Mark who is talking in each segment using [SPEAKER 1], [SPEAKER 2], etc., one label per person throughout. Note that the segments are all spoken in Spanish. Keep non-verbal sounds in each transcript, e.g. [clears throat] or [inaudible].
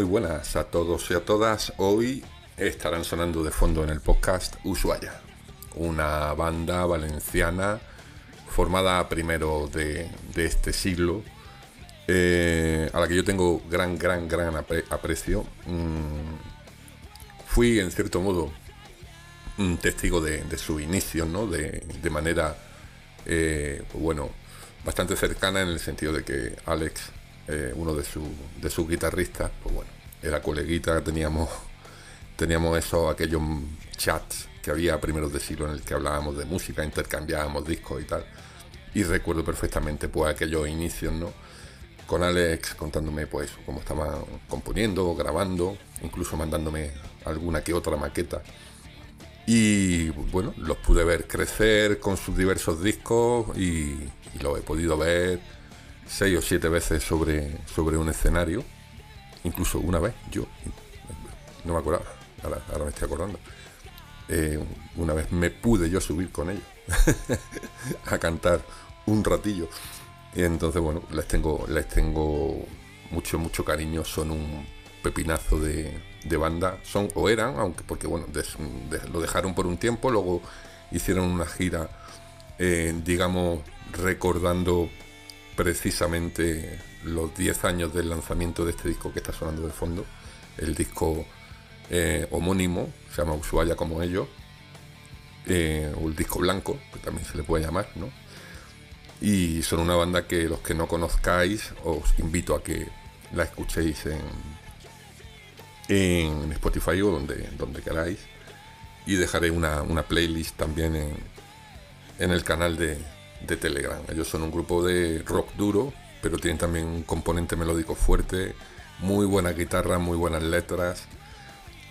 [SPEAKER 1] muy buenas a todos y a todas. Hoy estarán sonando de fondo en el podcast Ushuaia, una banda valenciana formada primero de, este siglo, eh, a la que yo tengo gran, gran, gran aprecio. Mm, fui en cierto modo un testigo de, su inicio, ¿no? De, manera, eh, bueno, bastante cercana en el sentido de que Alex eh, uno de, su, de sus guitarristas, pues bueno, era coleguita, teníamos, teníamos esos, aquellos chats que había primeros de siglo en el que hablábamos de música, intercambiábamos discos y tal. Y recuerdo perfectamente pues aquellos inicios, ¿no? Con Alex contándome pues cómo estaba componiendo, grabando, incluso mandándome alguna que otra maqueta. Y bueno, los pude ver crecer con sus diversos discos y, y he podido ver seis o siete veces sobre, sobre un escenario, incluso una vez yo, no me acuerdo, ahora, me estoy acordando, eh, una vez me pude yo subir con ellos [laughs] a cantar un ratillo. Y entonces, bueno, les tengo, les tengo mucho, mucho cariño, son un pepinazo de, banda, son o eran, aunque porque bueno, lo dejaron por un tiempo, luego hicieron una gira, eh, digamos, recordando precisamente los 10 años del lanzamiento de este disco que está sonando de fondo, el disco eh, homónimo, se llama Ushuaia como ellos, eh, o el disco blanco, que también se le puede llamar, ¿no? Y son una banda que los que no conozcáis os invito a que la escuchéis en, en Spotify o donde, donde queráis. Y dejaré una, una playlist también en, en el canal de, de Telegram. Ellos son un grupo de rock duro, pero tienen también un componente melódico fuerte, muy buena guitarra, muy buenas letras.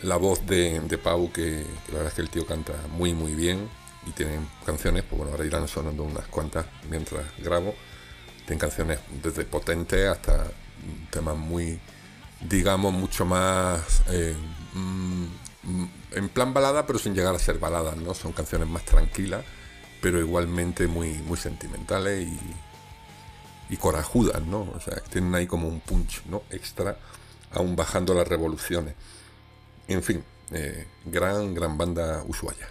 [SPEAKER 1] La voz de, Pau, que, la verdad es que el tío canta muy muy bien y tienen canciones, pues bueno, ahora irán sonando unas cuantas mientras grabo. Tienen canciones desde potentes hasta temas muy, digamos, mucho más eh, mm, en plan balada, pero sin llegar a ser baladas, ¿no? Son canciones más tranquilas pero igualmente muy, muy sentimentales y, corajudas, ¿no? O sea, tienen ahí como un punch, ¿no? Extra, aún bajando las revoluciones. En fin, eh, gran, gran banda Ushuaia.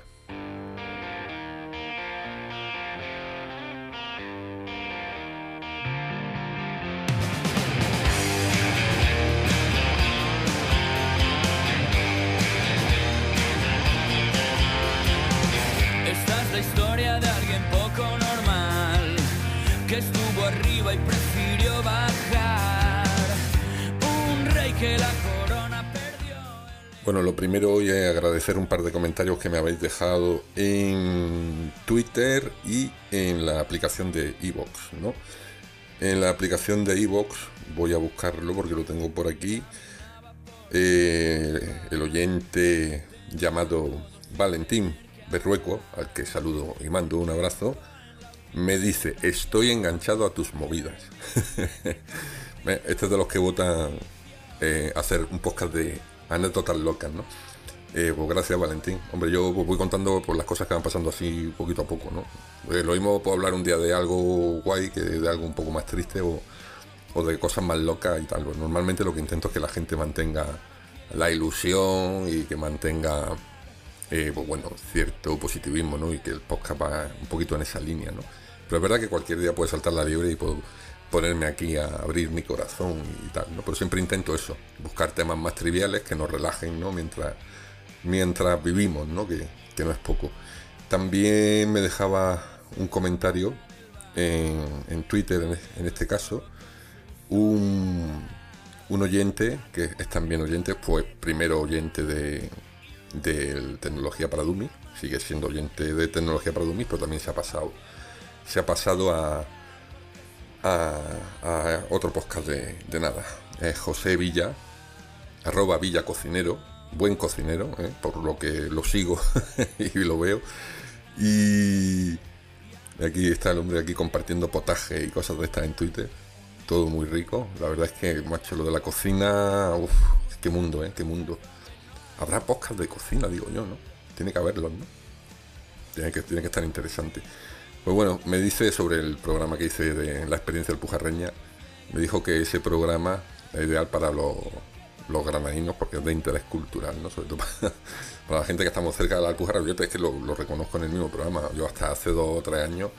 [SPEAKER 1] Bueno, lo primero hoy es agradecer un par de comentarios que me habéis dejado en Twitter y en la aplicación de Evox, ¿no? En la aplicación de Evox voy a buscarlo porque lo tengo por aquí. Eh, el oyente llamado Valentín Berrueco, al que saludo y mando un abrazo, me dice, estoy enganchado a tus movidas. [laughs] este es de los que votan eh, hacer un podcast de anécdotas locas, ¿no? Eh, pues gracias Valentín. Hombre, yo voy contando por las cosas que van pasando así poquito a poco, ¿no? Eh, lo mismo puedo hablar un día de algo guay que de algo un poco más triste o, de cosas más locas y tal. Pues normalmente lo que intento es que la gente mantenga la ilusión y que mantenga, eh, pues bueno, cierto positivismo, ¿no? Y que el podcast va un poquito en esa línea, ¿no? Pero es verdad que cualquier día puede saltar la libre y puedo ponerme aquí a abrir mi corazón y tal, ¿no? Pero siempre intento eso, buscar temas más triviales que nos relajen, ¿no? Mientras, mientras vivimos, ¿no? Que, no es poco. También me dejaba un comentario en, Twitter, en, este caso, un, un, oyente, que es también oyente, pues primero oyente de, de Tecnología para Dummies, sigue siendo oyente de Tecnología para Dummies, pero también se ha pasado, se ha pasado a a, otro podcast de, nada. Es José Villa, arroba Villa Cocinero, buen cocinero, ¿eh? por lo que lo sigo [laughs] y lo veo. Y aquí está el hombre aquí compartiendo potaje y cosas de estas en Twitter. Todo muy rico. La verdad es que, macho, lo de la cocina, uff, qué mundo, ¿eh? Qué mundo. Habrá podcast de cocina, digo yo, ¿no? Tiene que haberlo, ¿no? Tiene que, tiene que estar interesante. Pues bueno, me dice sobre el programa que hice de la experiencia del Pujarreña, me dijo que ese programa es ideal para los, los granadinos porque es de interés cultural, ¿no? Sobre todo [laughs] para, la gente que estamos cerca de la Alpujarra. Yo es que lo, reconozco en el mismo programa. Yo hasta hace dos o tres años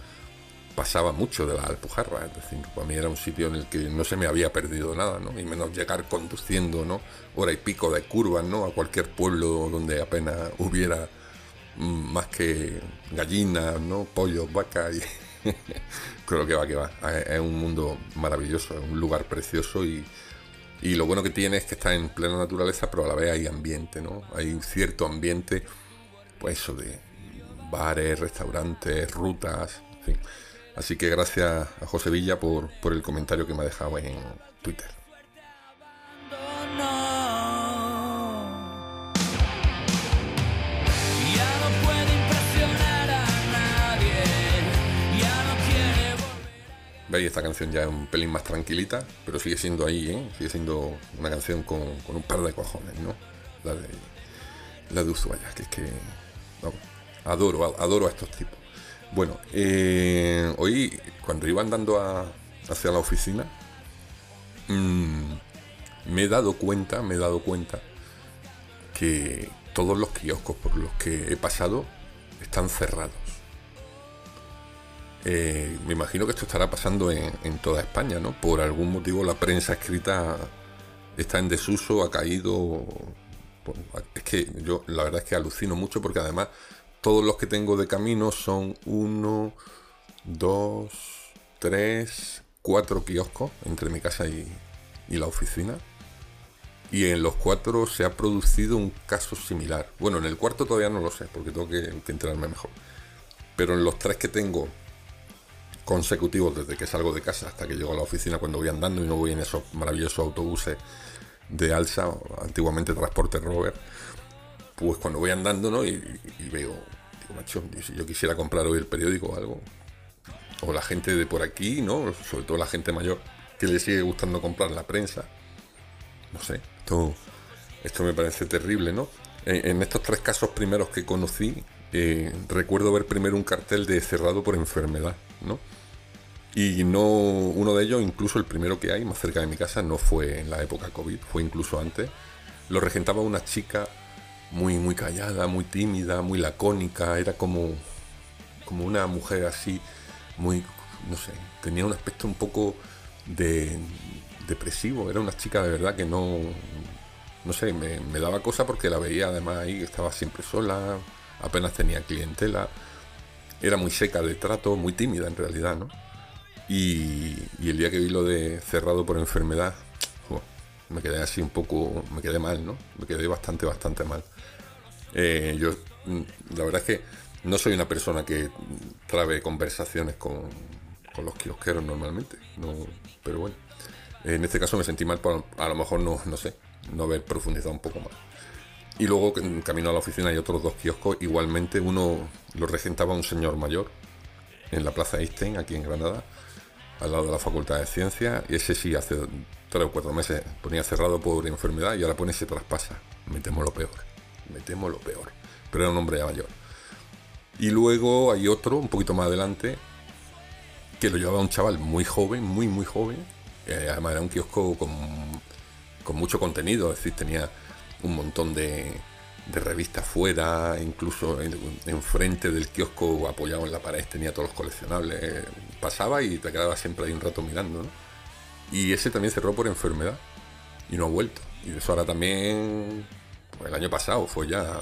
[SPEAKER 1] pasaba mucho de la Alpujarra, es decir, para mí era un sitio en el que no se me había perdido nada, ¿no? Y menos llegar conduciendo, ¿no? Hora y pico de curvas, ¿no? A cualquier pueblo donde apenas hubiera mm, más que gallinas, ¿no? Pollos, vacas y... [laughs] Creo que va, que va. Es un mundo maravilloso, es un lugar precioso y, y lo bueno que tiene es que está en plena naturaleza, pero a la vez hay ambiente, ¿no? Hay cierto ambiente, pues eso de bares, restaurantes, rutas, en fin. Así que gracias a José Villa por, por el comentario que me ha dejado en Twitter. Veis, esta canción ya es un pelín más tranquilita, pero sigue siendo ahí, ¿eh? Sigue siendo una canción con, un par de cojones, ¿no? La de, la de que es que... adoro, adoro a estos tipos. Bueno, eh, hoy cuando iba andando hacia la oficina, mm, me he dado cuenta, me he dado cuenta que todos los kioscos por los que he pasado están cerrados. Eh, me imagino que esto estará pasando en, toda España, ¿no? Por algún motivo la prensa escrita está en desuso, ha caído. Es que yo la verdad es que alucino mucho porque además todos los que tengo de camino son uno, dos, tres, cuatro kioscos entre mi casa y, la oficina. Y en los cuatro se ha producido un caso similar. Bueno, en el cuarto todavía no lo sé, porque tengo que enterarme mejor. Pero en los tres que tengo consecutivos desde que salgo de casa hasta que llego a la oficina cuando voy andando y no voy en esos maravillosos autobuses de alza, antiguamente transporte rover, pues cuando voy andando ¿no? y, veo, digo, macho, si yo quisiera comprar hoy el periódico o algo, o la gente de por aquí, ¿no? sobre todo la gente mayor que le sigue gustando comprar la prensa, no sé, esto, esto me parece terrible, ¿no? En, estos tres casos primeros que conocí, eh, recuerdo ver primero un cartel de cerrado por enfermedad, ¿no? Y no, uno de ellos, incluso el primero que hay, más cerca de mi casa, no fue en la época COVID, fue incluso antes. Lo regentaba una chica muy, muy callada, muy tímida, muy lacónica, era como, como una mujer así, muy, no sé, tenía un aspecto un poco de, depresivo, era una chica de verdad que no, no sé, me, daba cosa porque la veía además ahí, estaba siempre sola, apenas tenía clientela, era muy seca de trato, muy tímida en realidad, ¿no? Y, el día que vi lo de cerrado por enfermedad, me quedé así un poco, me quedé mal, ¿no? Me quedé bastante, bastante mal. Eh, yo, mm, la verdad es que no soy una persona que trabe conversaciones con, los kiosqueros normalmente, no, pero bueno, en este caso me sentí mal por a lo mejor no, no sé, no haber profundizado un poco más. Y luego, en camino a la oficina, hay otros dos kioscos. Igualmente, uno lo regentaba un señor mayor en la Plaza Einstein, aquí en Granada al lado de la Facultad de Ciencias, y ese sí, hace tres o cuatro meses ponía cerrado por enfermedad y ahora pone se traspasa. Me temo lo peor, me temo lo peor. Pero era un hombre mayor. Y luego hay otro, un poquito más adelante, que lo llevaba un chaval muy joven, muy, muy joven. Eh, además era un kiosco con, con mucho contenido, es decir, tenía un montón de, revistas fuera, incluso enfrente del kiosco apoyado en la pared tenía todos los coleccionables. Pasaba y te quedaba siempre ahí un rato mirando. Y ese también cerró por enfermedad y no ha vuelto. Y eso ahora también, el año pasado, fue ya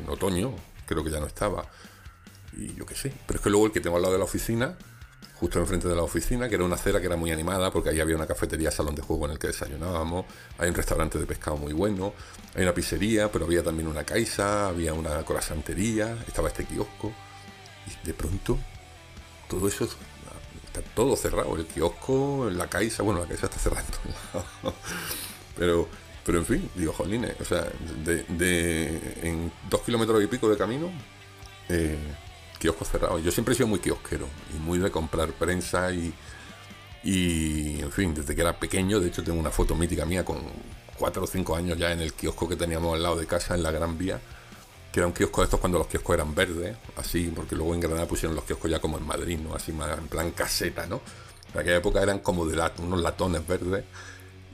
[SPEAKER 1] en otoño, creo que ya no estaba. Y yo qué sé. Pero es que luego el que tengo al lado de la oficina justo enfrente de la oficina, que era una acera que era muy animada porque ahí había una cafetería, salón de juego en el que desayunábamos, hay un restaurante de pescado muy bueno, hay una pizzería, pero había también una caixa, había una corasantería, estaba este kiosco, y de pronto todo eso está todo cerrado, el kiosco, la caixa, bueno, la caixa está cerrando, [laughs] pero, pero en fin, digo, jolines, o sea, de, en dos kilómetros y pico de camino, eh, kioscos cerrados. Yo siempre he sido muy kiosquero y muy de comprar prensa y, y, en fin, desde que era pequeño, de hecho tengo una foto mítica mía con cuatro o cinco años ya en el kiosco que teníamos al lado de casa, en la Gran Vía, que era un kiosco de estos cuando los kioscos eran verdes, así, porque luego en Granada pusieron los kioscos ya como en Madrid, ¿no? Así más en plan caseta, ¿no? En aquella época eran como de unos latones verdes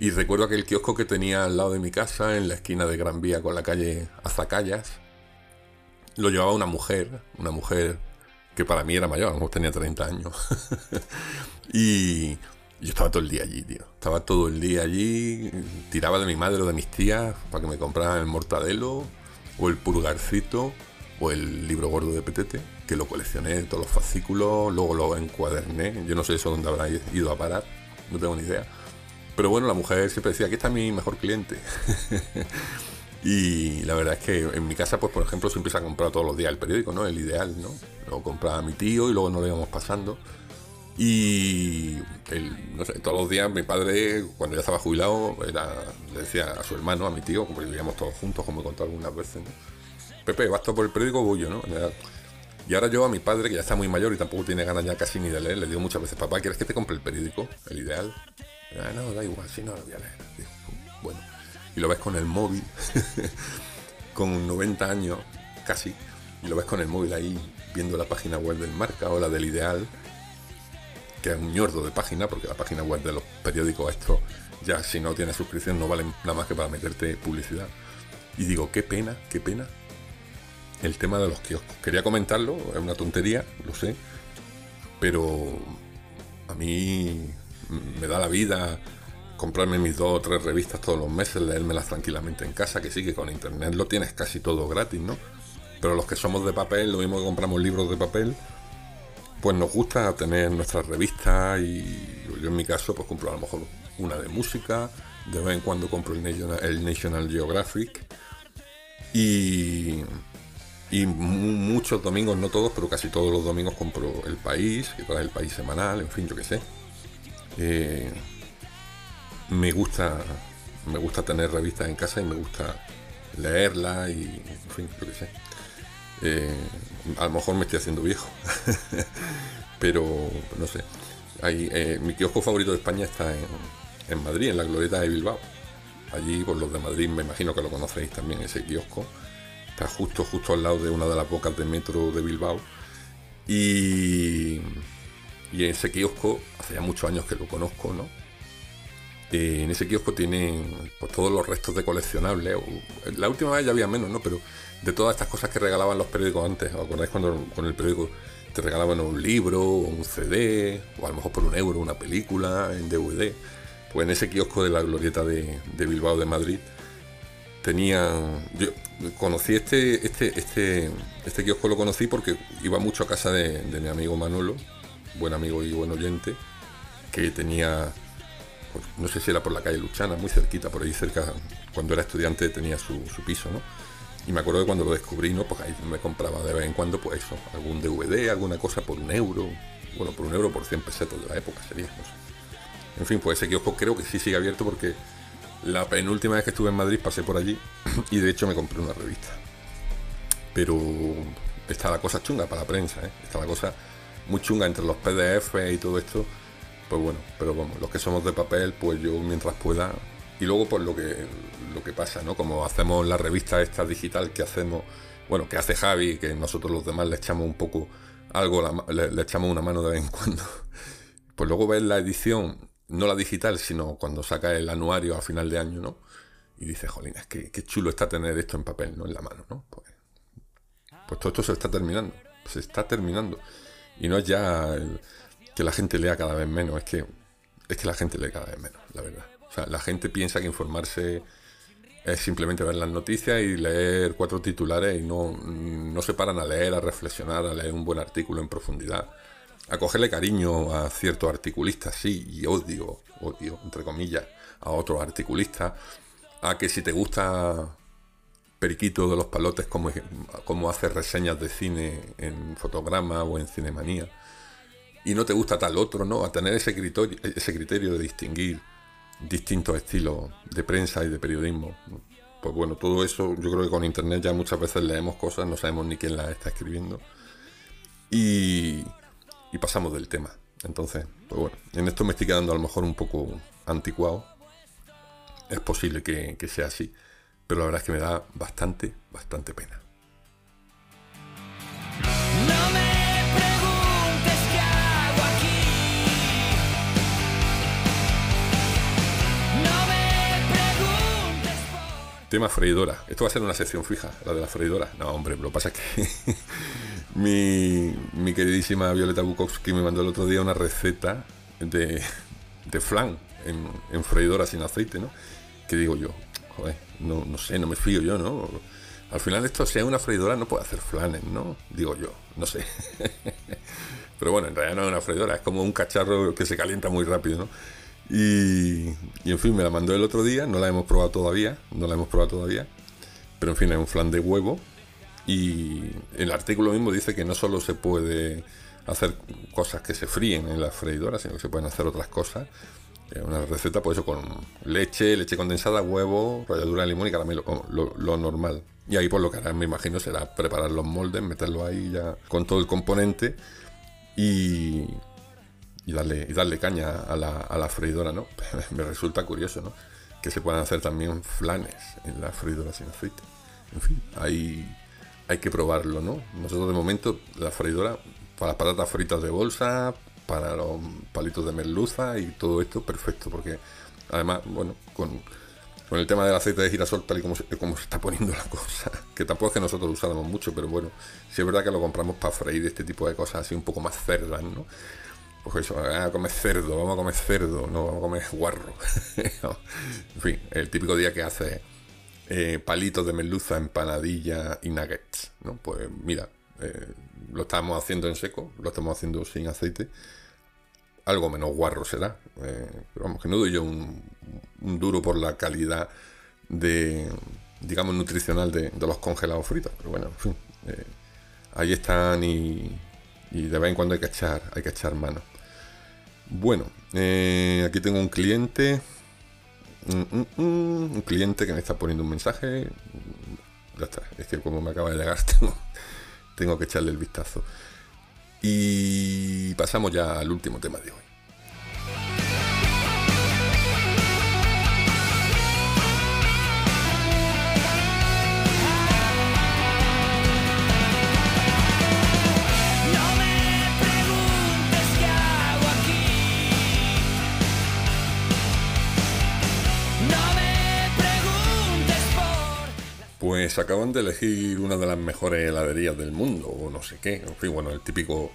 [SPEAKER 1] Y recuerdo aquel kiosco que tenía al lado de mi casa, en la esquina de Gran Vía con la calle Azacayas. Lo llevaba una mujer, una mujer que para mí era mayor, a lo mejor tenía 30 años. [laughs] y yo estaba todo el día allí, tío. Estaba todo el día allí, tiraba de mi madre o de mis tías para que me compraran el mortadelo, o el purgarcito, o el libro gordo de Petete, que lo coleccioné, todos los fascículos, luego lo encuaderné. Yo no sé eso dónde habrá ido a parar, no tengo ni idea. Pero bueno, la mujer siempre decía, aquí está mi mejor cliente. [laughs] y la verdad es que en mi casa, pues por ejemplo, se ha comprado todos los días el periódico, ¿no? El ideal, ¿no? Lo compraba mi tío y luego nos lo íbamos pasando. Y no sé, todos los días mi padre, cuando ya estaba jubilado, era, le decía a su hermano, a mi tío, como vivíamos todos juntos, como he contado algunas veces, ¿no? Pepe, vas por el periódico, voy yo, ¿no? Y ahora yo a mi padre, que ya está muy mayor y tampoco tiene ganas ya casi ni de leer, le digo muchas veces, papá, ¿quieres que te compre el periódico? El ideal. Ah, no, da igual, si no lo voy a leer. bueno, y lo ves con el móvil, [laughs] con 90 años casi, y lo ves con el móvil ahí viendo la página web del marca o la del ideal, que es un ñordo de página, porque la página web de los periódicos esto ya si no tienes suscripción no vale nada más que para meterte publicidad. Y digo, qué pena, qué pena el tema de los kioscos. Quería comentarlo, es una tontería, lo sé, pero a mí me da la vida comprarme mis dos o tres revistas todos los meses, leérmelas tranquilamente en casa, que sí, que con internet lo tienes casi todo gratis, ¿no? Pero los que somos de papel, lo mismo que compramos libros de papel, pues nos gusta tener nuestras revistas y yo en mi caso pues compro a lo mejor una de música, de vez en cuando compro el National, el National Geographic y y muchos domingos, no todos, pero casi todos los domingos compro El País, que trae El País semanal, en fin, yo qué sé. Eh, me gusta me gusta tener revistas en casa y me gusta leerlas y, en fin, yo qué sé. Eh, a lo mejor me estoy haciendo viejo, [laughs] pero no sé. Eh, mi kiosco favorito de España está en, en Madrid, en la Glorieta de Bilbao. Allí, por los de Madrid, me imagino que lo conocéis también, ese kiosco Está justo, justo al lado de una de las bocas de metro de Bilbao. Y, y en ese kiosco, hace ya muchos años que lo conozco, ¿no? Eh, en ese kiosco tienen pues, todos los restos de coleccionables. La última vez ya había menos, ¿no? Pero de todas estas cosas que regalaban los periódicos antes. ¿Os acordáis cuando con el periódico te regalaban un libro, un CD, o a lo mejor por un euro una película en DVD? Pues en ese kiosco de la glorieta de, de Bilbao de Madrid tenía yo conocí este este este este kiosco lo conocí porque iba mucho a casa de, mi amigo Manolo buen amigo y buen oyente que tenía pues, no sé si era por la calle Luchana muy cerquita por ahí cerca cuando era estudiante tenía su, piso no y me acuerdo que cuando lo descubrí no pues ahí me compraba de vez en cuando pues eso algún DVD alguna cosa por un euro bueno por un euro por 100 pesetas de la época sería no sé. en fin pues ese kiosco creo que sí sigue abierto porque la penúltima vez que estuve en Madrid pasé por allí [clears throat] y de hecho me compré una revista. Pero está la cosa chunga para la prensa, ¿eh? está la cosa muy chunga entre los PDF y todo esto. Pues bueno, pero vamos, los que somos de papel, pues yo mientras pueda. Y luego pues lo que, lo que pasa, ¿no? Como hacemos la revista esta digital que hacemos, bueno, que hace Javi, que nosotros los demás le echamos un poco algo, le, echamos una mano de vez en cuando. [laughs] Pues luego ves la edición no la digital, sino cuando saca el anuario a final de año, ¿no? Y dice, jolín, es que qué chulo está tener esto en papel, no en la mano, ¿no? Pues, pues todo esto se está terminando, se está terminando. Y no es ya que la gente lea cada vez menos, es que, es que la gente lee cada vez menos, la verdad. O sea, la gente piensa que informarse es simplemente ver las noticias y leer cuatro titulares y no, no se paran a leer, a reflexionar, a leer un buen artículo en profundidad a cogerle cariño a ciertos articulistas, sí, y odio, odio, entre comillas, a otros articulistas, a que si te gusta Periquito de los Palotes, como, como hace reseñas de cine en fotograma o en cinemanía, y no te gusta tal otro, ¿no? A tener ese criterio, ese criterio de distinguir distintos estilos de prensa y de periodismo. Pues bueno, todo eso yo creo que con internet ya muchas veces leemos cosas, no sabemos ni quién las está escribiendo. Y, y pasamos del tema. Entonces, pues bueno, en esto me estoy quedando a lo mejor un poco anticuado. Es posible que, que sea así, pero la verdad es que me da bastante, bastante pena. Tema freidora. Esto va a ser una sección fija, la de la freidora. No, hombre, lo que pasa es que [laughs] mi, mi, queridísima Violeta Bukowski me mandó el otro día una receta de, de flan en, en, freidora sin aceite, ¿no? Que digo yo, no, no sé, no me fío yo, ¿no? Al final esto, sea una freidora, no puede hacer flanes, ¿no? Digo yo, no sé. [laughs] Pero bueno, en realidad no es una freidora, es como un cacharro que se calienta muy rápido, ¿no? Y, en fin, me la mandó el otro día, no la hemos probado todavía, no la hemos probado todavía, pero en fin, es un flan de huevo y el artículo mismo dice que no solo se puede hacer cosas que se fríen en la freidora, sino que se pueden hacer otras cosas. Una receta, pues eso, con leche, leche condensada, huevo, ralladura de limón y caramelo, lo, normal. Y ahí pues lo que harán, me imagino, será preparar los moldes, meterlo ahí ya con todo el componente y, y darle, y darle caña a la, a la freidora, ¿no? [laughs] Me resulta curioso, ¿no? Que se puedan hacer también flanes en la freidora sin aceite. En fin, hay, hay que probarlo, ¿no? Nosotros de momento la freidora para las patatas fritas de bolsa, para los palitos de merluza y todo esto perfecto, porque además, bueno, con, con el tema del aceite de girasol tal y como como se está poniendo la cosa, [laughs] que tampoco es que nosotros lo usáramos mucho, pero bueno, sí es verdad que lo compramos para freír este tipo de cosas así un poco más cerdas, ¿no? pues eso, vamos a comer cerdo, vamos a comer cerdo, no vamos a comer guarro. [laughs] en fin, el típico día que hace eh, palitos de merluza, empanadilla y nuggets, ¿no? Pues mira, eh, lo estamos haciendo en seco, lo estamos haciendo sin aceite. Algo menos guarro será, eh, pero vamos, que no doy yo un, duro por la calidad de, digamos, nutricional de, los congelados fritos, pero bueno, en fin, ahí están y, y de vez en cuando hay que echar, hay que echar mano. Bueno, eh, aquí tengo un cliente. Mm, mm, mm, un cliente que me está poniendo un mensaje. Ya está, es que como me acaba de llegar, [laughs] tengo que echarle el vistazo. Y pasamos ya al último tema de hoy. Pues acaban de elegir una de las mejores heladerías del mundo, o no sé qué. En fin, bueno, el típico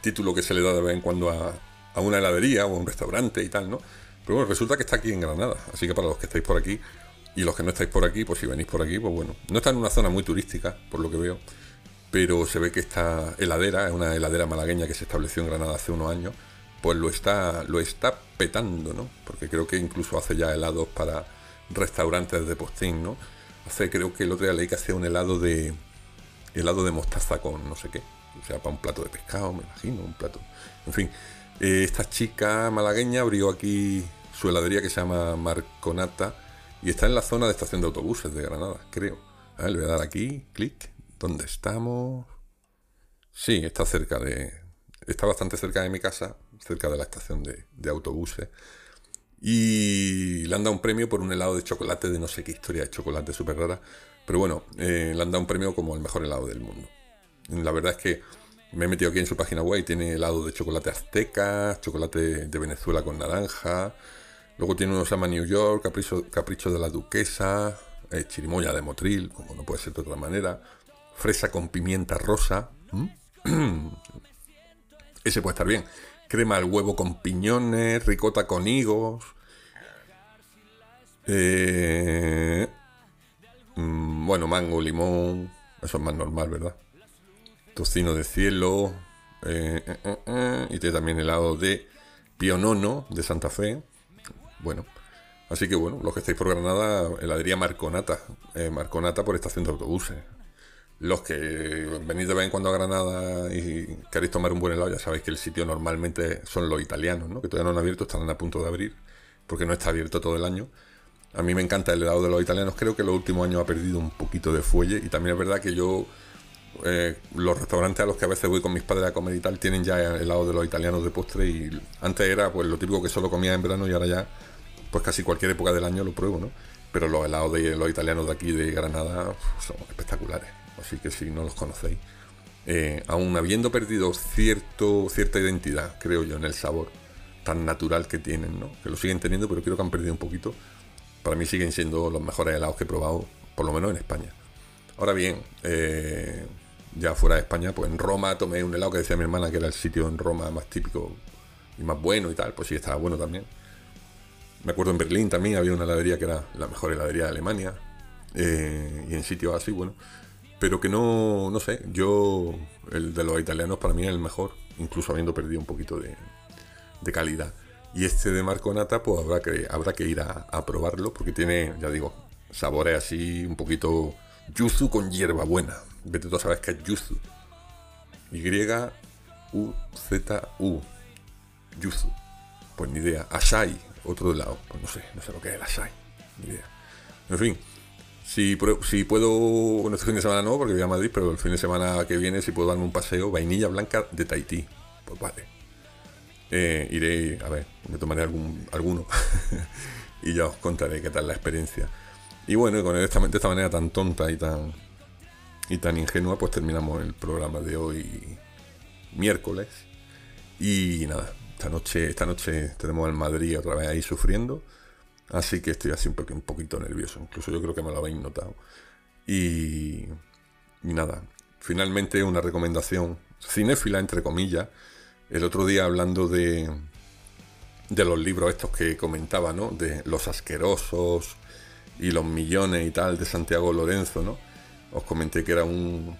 [SPEAKER 1] título que se le da de vez en cuando a, una heladería o a un restaurante y tal, ¿no? Pero bueno, resulta que está aquí en Granada. Así que para los que estáis por aquí y los que no estáis por aquí, pues si venís por aquí, pues bueno. No está en una zona muy turística, por lo que veo. Pero se ve que esta heladera, es una heladera malagueña que se estableció en Granada hace unos años, pues lo está, lo está petando, ¿no? Porque creo que incluso hace ya helados para restaurantes de postín, ¿no? Hace, creo que el otro día leí que hacía un helado de helado de mostaza con no sé qué. O sea, para un plato de pescado, me imagino, un plato. En fin, eh, esta chica malagueña abrió aquí su heladería que se llama Marconata y está en la zona de estación de autobuses de Granada, creo. Le voy a dar aquí, clic. ¿Dónde estamos? Sí, está cerca de. Está bastante cerca de mi casa, cerca de la estación de, de autobuses. Y le han dado un premio por un helado de chocolate de no sé qué historia de chocolate súper rara. Pero bueno, eh, le han dado un premio como el mejor helado del mundo. La verdad es que me he metido aquí en su página web y tiene helado de chocolate azteca, chocolate de Venezuela con naranja. Luego tiene uno que se llama New York, capricho, de la duquesa, eh, chirimoya de motril, como no puede ser de otra manera. Fresa con pimienta rosa. [clears throat] Ese puede estar bien crema al huevo con piñones, ricota con higos. Eh, mm, bueno, mango, limón. Eso es más normal, ¿verdad? Tocino de cielo. Eh, eh, y tiene también helado de Pionono de Santa Fe. Bueno, así que bueno, los que estáis por Granada, heladería Marconata. Marconata por estación de autobuses los que venís de vez en cuando a Granada y queréis tomar un buen helado, ya sabéis que el sitio normalmente son los italianos, ¿no? que todavía no han abierto, están a punto de abrir, porque no está abierto todo el año. A mí me encanta el helado de los italianos, creo que los últimos años ha perdido un poquito de fuelle y también es verdad que yo, eh, los restaurantes a los que a veces voy con mis padres a comer y tal, tienen ya helado de los italianos de postre y antes era pues lo típico que solo comía en verano y ahora ya, pues casi cualquier época del año lo pruebo, ¿no? Pero los helados de los italianos de aquí de Granada son espectaculares así que si no los conocéis, eh, aún habiendo perdido cierto, cierta identidad, creo yo, en el sabor tan natural que tienen, ¿no? que lo siguen teniendo, pero creo que han perdido un poquito. Para mí siguen siendo los mejores helados que he probado por lo menos en España. Ahora bien, eh, ya fuera de España, pues en Roma tomé un helado que decía mi hermana que era el sitio en Roma más típico y más bueno y tal, pues sí, estaba bueno también. Me acuerdo en Berlín también había una heladería que era la mejor heladería de Alemania. Eh, y en sitios así, bueno. Pero que no, no sé, yo, el de los italianos para mí es el mejor, incluso habiendo perdido un poquito de, calidad. Y este de Marconata, pues habrá que, habrá que ir a, probarlo, porque tiene, ya digo, sabores así un poquito yuzu con hierba buena. Vete tú sabes que es yuzu. Y-U-Z-U. Yuzu. Pues ni idea. Ashai, otro de lado. Pues no sé, no sé lo que es el Ashai. Ni idea. En fin, si, puedo, bueno, este fin de semana no, porque voy a Madrid, pero el fin de semana que viene, si puedo darme un paseo, vainilla blanca de Tahití. Pues vale. Eh, iré, a ver, me tomaré algún, alguno [laughs] y ya os contaré qué tal la experiencia. Y bueno, con esta, de esta manera tan tonta y tan, y tan ingenua, pues terminamos el programa de hoy, miércoles. Y nada, esta noche, esta noche tenemos al Madrid otra vez ahí sufriendo. Así que estoy así un, poquito nervioso. Incluso yo creo que me lo habéis notado. Y, y nada, finalmente una recomendación cinéfila, entre comillas. El otro día hablando de, de los libros estos que comentaba, ¿no? De los asquerosos y los millones y tal de Santiago Lorenzo, ¿no? Os comenté que era un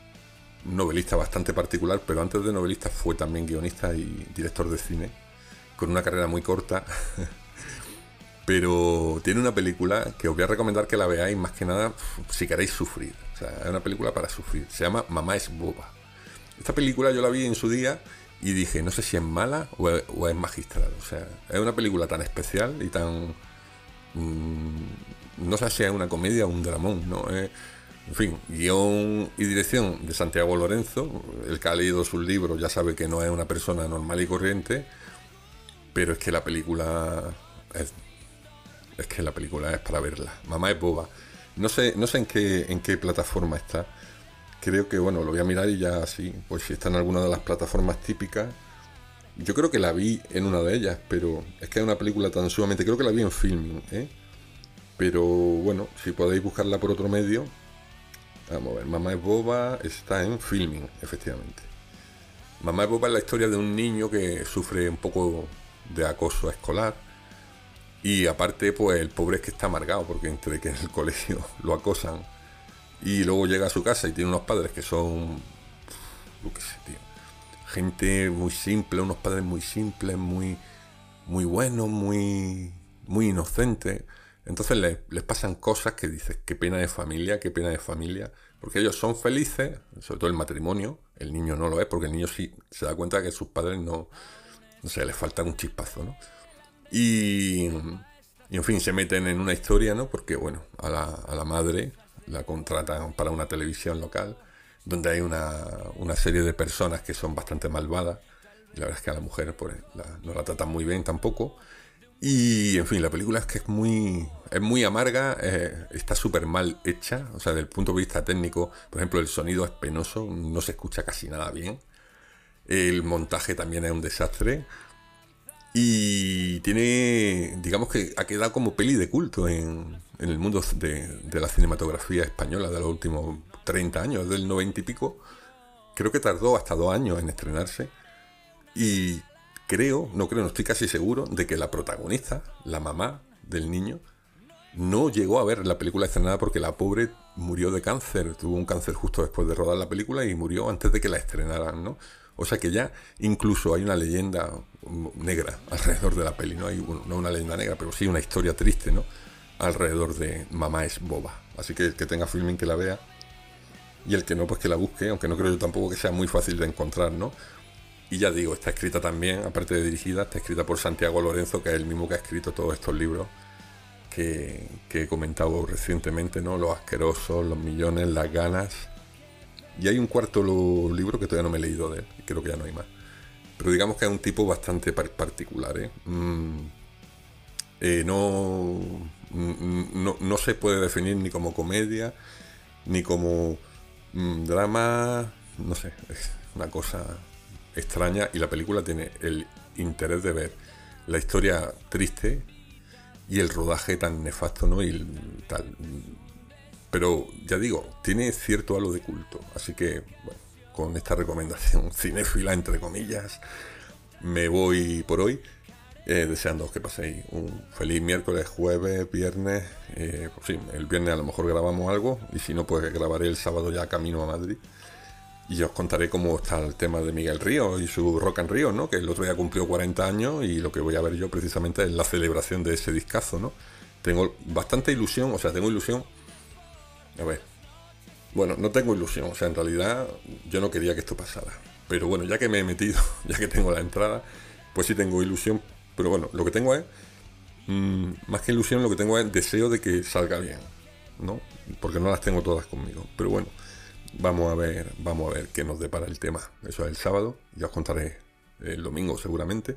[SPEAKER 1] novelista bastante particular, pero antes de novelista fue también guionista y director de cine, con una carrera muy corta. [laughs] Pero tiene una película que os voy a recomendar que la veáis más que nada si queréis sufrir. O sea, es una película para sufrir. Se llama Mamá es boba. Esta película yo la vi en su día y dije, no sé si es mala o es, magistral. O sea, es una película tan especial y tan... Mm, no sé si es una comedia o un dramón, ¿no? en fin, guion y dirección de Santiago Lorenzo. El que ha leído sus libros ya sabe que no es una persona normal y corriente, pero es que la película es es que la película es para verla. Mamá es boba. No sé, no sé en qué, en qué plataforma está. Creo que, bueno, lo voy a mirar y ya así, pues si está en alguna de las plataformas típicas. Yo creo que la vi en una de ellas, pero es que es una película tan sumamente. Creo que la vi en filming, ¿eh? Pero bueno, si podéis buscarla por otro medio. Vamos a ver, Mamá es boba está en filming, efectivamente. Mamá es boba es la historia de un niño que sufre un poco de acoso escolar y aparte, pues el pobre es que está amargado, porque entre que en el [laughs] colegio lo acosan y luego llega a su casa y tiene unos padres que son. Lo que. Gente muy simple, unos padres muy simples, muy, muy buenos, muy, muy inocentes. Entonces les, pasan cosas que dices, qué pena de familia, qué pena de familia. Porque ellos son felices, sobre todo el matrimonio. El niño no lo es, porque el niño sí se da cuenta que sus padres no. No sé, les falta un chispazo, ¿no? Y, en fin, se meten en una historia, ¿no? Porque, bueno, a la, madre la contratan para una televisión local, donde hay una, una, serie de personas que son bastante malvadas. Y la verdad es que a la mujer pues, no la tratan muy bien tampoco. Y, en fin, la película es que es muy, es muy amarga, eh, está súper mal hecha, o sea, desde el punto de vista técnico, por ejemplo, el sonido es penoso, no se escucha casi nada bien. El montaje también es un desastre. Y tiene, digamos que ha quedado como peli de culto en, el mundo de, la cinematografía española de los últimos 30 años, del 90 y pico. Creo que tardó hasta dos años en estrenarse. Y creo, no creo, no estoy casi seguro de que la protagonista, la mamá del niño, no llegó a ver la película estrenada porque la pobre murió de cáncer, tuvo un cáncer justo después de rodar la película y murió antes de que la estrenaran, ¿no? O sea que ya incluso hay una leyenda negra alrededor de la peli, ¿no? Hay no una leyenda negra, pero sí una historia triste, ¿no? Alrededor de Mamá es boba. Así que el que tenga filming que la vea y el que no, pues que la busque, aunque no creo yo tampoco que sea muy fácil de encontrar, ¿no? Y ya digo, está escrita también, aparte de dirigida, está escrita por Santiago Lorenzo, que es el mismo que ha escrito todos estos libros que, que he comentado recientemente, ¿no? Los asquerosos, los millones, las ganas y hay un cuarto libro que todavía no me he leído de él, creo que ya no hay más. Pero digamos que es un tipo bastante particular. ¿eh? Mm, eh, no, no, se puede definir ni como comedia, ni como mm, drama, no sé, es una cosa extraña y la película tiene el interés de ver la historia triste y el rodaje tan nefasto, ¿no? Y tal pero ya digo, tiene cierto halo de culto. Así que, bueno, con esta recomendación [laughs] cinéfila, entre comillas, me voy por hoy. Eh, deseando que paséis un feliz miércoles, jueves, viernes. Eh, pues el viernes a lo mejor grabamos algo y si no, pues grabaré el sábado ya camino a Madrid. Y os contaré cómo está el tema de Miguel Río y su Rock and Río, ¿no? Que el otro día cumplió 40 años y lo que voy a ver yo precisamente es la celebración de ese discazo, ¿no? Tengo bastante ilusión, o sea, tengo ilusión. A ver. Bueno, no tengo ilusión, o sea, en realidad yo no quería que esto pasara. Pero bueno, ya que me he metido, [laughs] ya que tengo la entrada, pues sí tengo ilusión pero bueno, lo que tengo es, mm, más que ilusión, lo que tengo es deseo de que salga bien, ¿no? Porque no las tengo todas conmigo. Pero bueno, vamos a ver, vamos a ver qué nos depara el tema. Eso es el sábado, ya os contaré el domingo seguramente.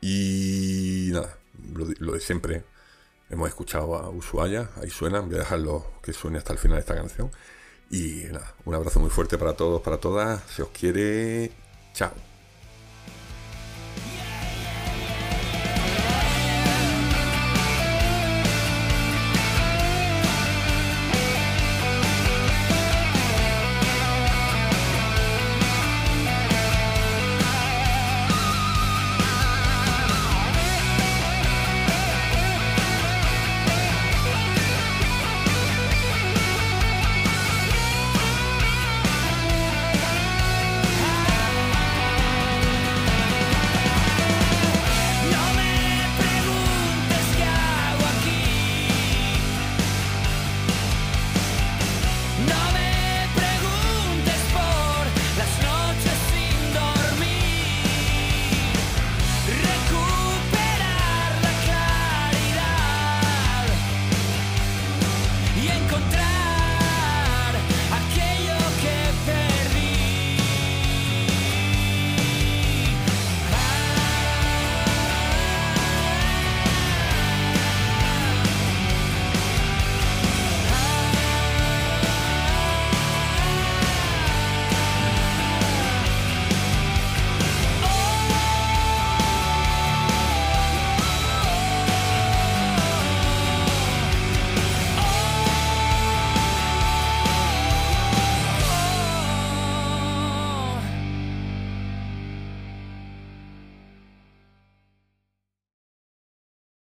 [SPEAKER 1] Y nada, lo, de siempre. Hemos escuchado a Ushuaia, ahí suena, voy a dejarlo que suene hasta el final de esta canción. Y nada, un abrazo muy fuerte para todos, para todas. Se os quiere. Chao.